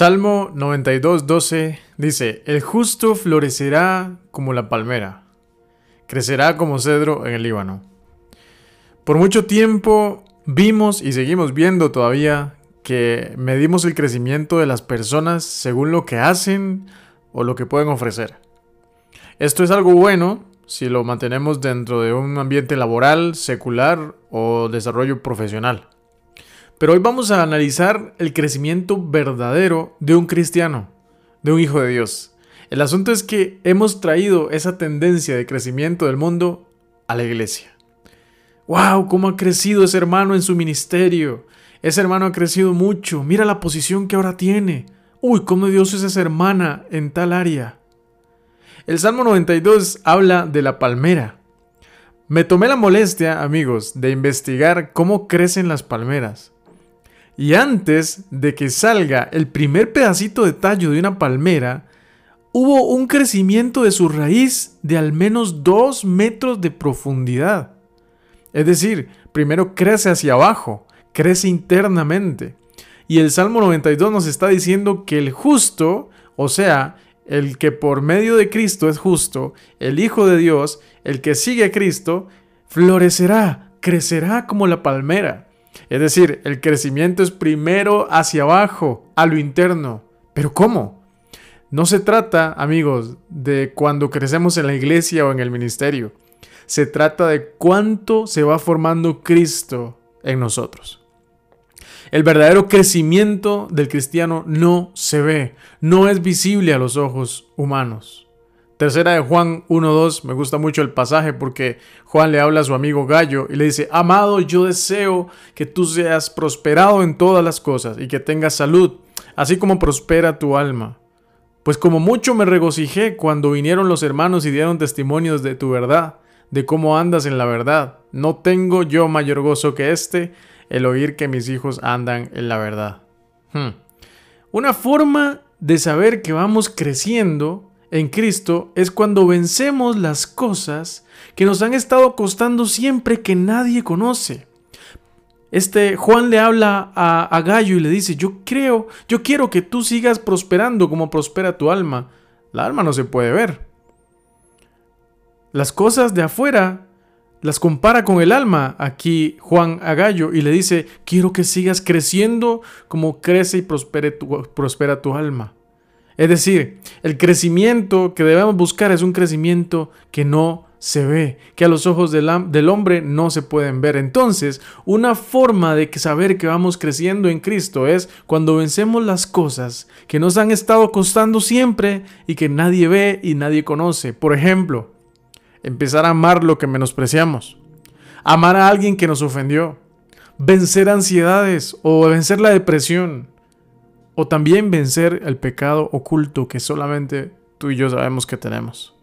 Salmo 92, 12 dice, El justo florecerá como la palmera, crecerá como cedro en el Líbano. Por mucho tiempo vimos y seguimos viendo todavía que medimos el crecimiento de las personas según lo que hacen o lo que pueden ofrecer. Esto es algo bueno si lo mantenemos dentro de un ambiente laboral, secular o desarrollo profesional. Pero hoy vamos a analizar el crecimiento verdadero de un cristiano, de un hijo de Dios. El asunto es que hemos traído esa tendencia de crecimiento del mundo a la iglesia. ¡Wow! ¿Cómo ha crecido ese hermano en su ministerio? Ese hermano ha crecido mucho. Mira la posición que ahora tiene. Uy, cómo Dios es esa hermana en tal área. El Salmo 92 habla de la palmera. Me tomé la molestia, amigos, de investigar cómo crecen las palmeras. Y antes de que salga el primer pedacito de tallo de una palmera, hubo un crecimiento de su raíz de al menos 2 metros de profundidad. Es decir, primero crece hacia abajo, crece internamente. Y el Salmo 92 nos está diciendo que el justo, o sea, el que por medio de Cristo es justo, el Hijo de Dios, el que sigue a Cristo, florecerá, crecerá como la palmera. Es decir, el crecimiento es primero hacia abajo, a lo interno. ¿Pero cómo? No se trata, amigos, de cuando crecemos en la iglesia o en el ministerio. Se trata de cuánto se va formando Cristo en nosotros. El verdadero crecimiento del cristiano no se ve, no es visible a los ojos humanos. Tercera de Juan 1.2, me gusta mucho el pasaje porque Juan le habla a su amigo Gallo y le dice, amado, yo deseo que tú seas prosperado en todas las cosas y que tengas salud, así como prospera tu alma. Pues como mucho me regocijé cuando vinieron los hermanos y dieron testimonios de tu verdad, de cómo andas en la verdad. No tengo yo mayor gozo que este, el oír que mis hijos andan en la verdad. Hmm. Una forma de saber que vamos creciendo en Cristo es cuando vencemos las cosas que nos han estado costando siempre que nadie conoce. Este Juan le habla a, a, Gallo y le dice, yo creo, yo quiero que tú sigas prosperando como prospera tu alma. La alma no se puede ver. Las cosas de afuera las compara con el alma aquí Juan a Gallo y le dice, quiero que sigas creciendo como crece y prospere prospera tu alma. Es decir, el crecimiento que debemos buscar es un crecimiento que no se ve, que a los ojos del, hombre no se pueden ver. Entonces, una forma de saber que vamos creciendo en Cristo es cuando vencemos las cosas que nos han estado costando siempre y que nadie ve y nadie conoce. Por ejemplo, empezar a amar lo que menospreciamos, amar a alguien que nos ofendió, vencer ansiedades o vencer la depresión, o también vencer el pecado oculto que solamente tú y yo sabemos que tenemos.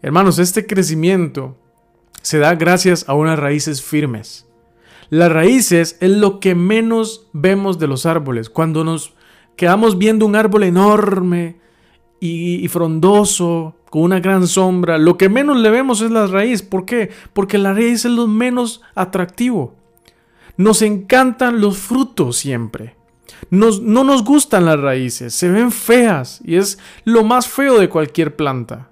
Hermanos, este crecimiento se da gracias a unas raíces firmes. Las raíces es lo que menos vemos de los árboles. Cuando nos quedamos viendo un árbol enorme y, frondoso, con una gran sombra, lo que menos le vemos es la raíz. ¿Por qué? Porque la raíz es lo menos atractivo. Nos encantan los frutos siempre no nos gustan las raíces, se ven feas y es lo más feo de cualquier planta.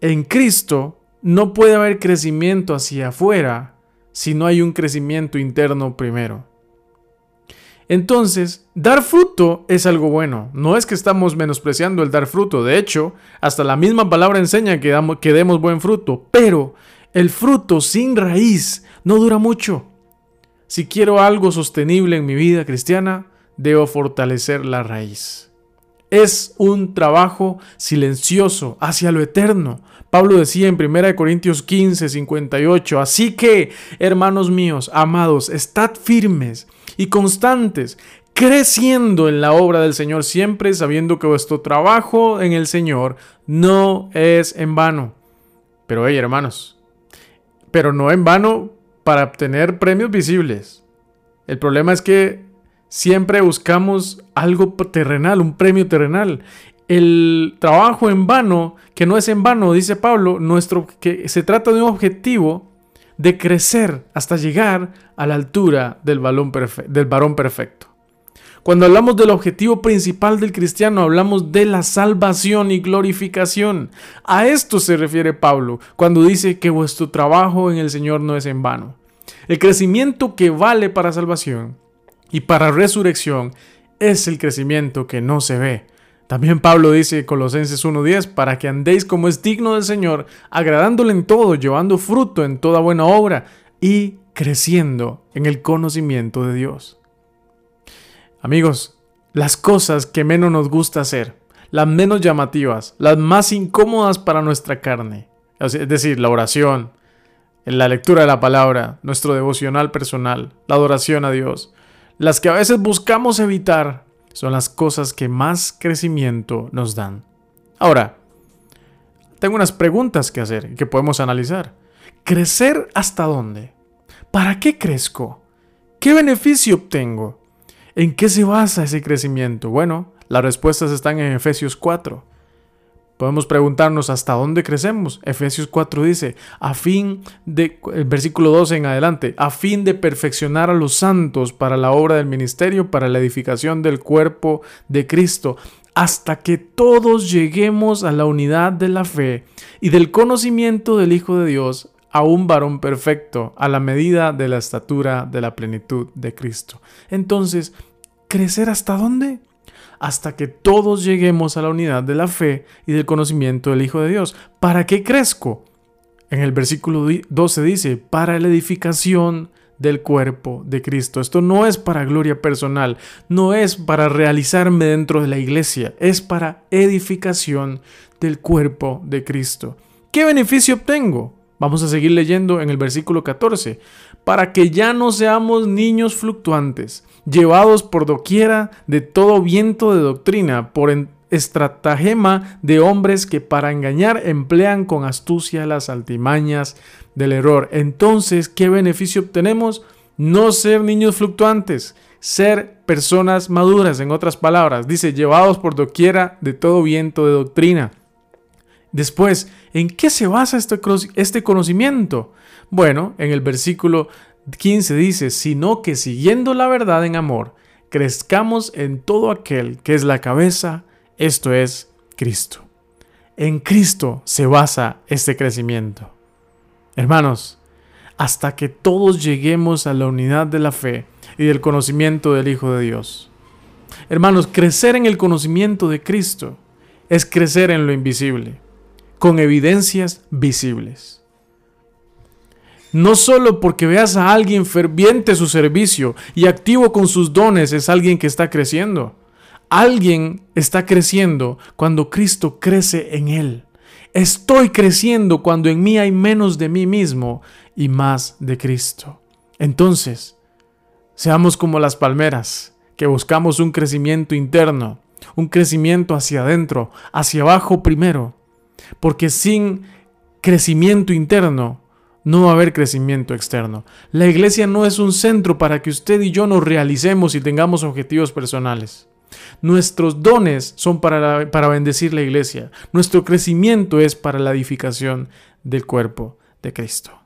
En Cristo no puede haber crecimiento hacia afuera si no hay un crecimiento interno primero. Entonces, dar fruto es algo bueno. No es que estamos menospreciando el dar fruto. De hecho, hasta la misma palabra enseña que, que demos buen fruto. Pero el fruto sin raíz no dura mucho. Si quiero algo sostenible en mi vida cristiana, debo fortalecer la raíz. Es un trabajo silencioso hacia lo eterno. Pablo decía en 1 Corintios 15, 58, así que, hermanos míos, amados, estad firmes y constantes, creciendo en la obra del Señor siempre, sabiendo que vuestro trabajo en el Señor no es en vano. Pero, hey, hermanos, pero no en vano para obtener premios visibles. El problema es que Siempre buscamos algo terrenal, un premio terrenal. El trabajo en vano, que no es en vano, dice Pablo, nuestro, que se trata de un objetivo de crecer hasta llegar a la altura del, del varón perfecto. Cuando hablamos del objetivo principal del cristiano, hablamos de la salvación y glorificación. A esto se refiere Pablo cuando dice que vuestro trabajo en el Señor no es en vano. El crecimiento que vale para salvación y para resurrección es el crecimiento que no se ve. También Pablo dice Colosenses 1:10, para que andéis como es digno del Señor, agradándole en todo, llevando fruto en toda buena obra y creciendo en el conocimiento de Dios. Amigos, las cosas que menos nos gusta hacer, las menos llamativas, las más incómodas para nuestra carne, es decir, la oración, la lectura de la palabra, nuestro devocional personal, la adoración a Dios, las que a veces buscamos evitar, son las cosas que más crecimiento nos dan. Ahora, tengo unas preguntas que hacer que podemos analizar. ¿Crecer hasta dónde? ¿Para qué crezco? ¿Qué beneficio obtengo? ¿En qué se basa ese crecimiento? Bueno, las respuestas están en Efesios 4. Podemos preguntarnos hasta dónde crecemos. Efesios 4 dice, a fin de, el versículo 12 en adelante, a fin de perfeccionar a los santos para la obra del ministerio, para la edificación del cuerpo de Cristo, hasta que todos lleguemos a la unidad de la fe y del conocimiento del Hijo de Dios, a un varón perfecto, a la medida de la estatura de la plenitud de Cristo. Entonces, ¿crecer hasta dónde? Hasta que todos lleguemos a la unidad de la fe y del conocimiento del Hijo de Dios. ¿Para qué crezco? En el versículo 12 dice, para la edificación del cuerpo de Cristo. Esto no es para gloria personal, no es para realizarme dentro de la iglesia, es para edificación del cuerpo de Cristo. ¿Qué beneficio obtengo? Vamos a seguir leyendo en el versículo 14. Para que ya no seamos niños fluctuantes, llevados por doquiera de todo viento de doctrina, por estratagema de hombres que para engañar emplean con astucia las altimañas del error. Entonces, ¿qué beneficio obtenemos? No ser niños fluctuantes, ser personas maduras, en otras palabras. Dice, llevados por doquiera de todo viento de doctrina Después, ¿en qué se basa este, este conocimiento? Bueno, en el versículo 15 dice, sino que siguiendo la verdad en amor, crezcamos en todo aquel que es la cabeza, esto es Cristo. En Cristo se basa este crecimiento. Hermanos, hasta que todos lleguemos a la unidad de la fe y del conocimiento del Hijo de Dios. Hermanos, crecer en el conocimiento de Cristo es crecer en lo invisible con evidencias visibles. No solo porque veas a alguien ferviente en su servicio y activo con sus dones es alguien que está creciendo. Alguien está creciendo cuando Cristo crece en él. Estoy creciendo cuando en mí hay menos de mí mismo y más de Cristo. Entonces, seamos como las palmeras, que buscamos un crecimiento interno, un crecimiento hacia adentro, hacia abajo primero, porque sin crecimiento interno no va a haber crecimiento externo. La iglesia no es un centro para que usted y yo nos realicemos y tengamos objetivos personales. Nuestros dones son para, para bendecir la iglesia. Nuestro crecimiento es para la edificación del cuerpo de Cristo.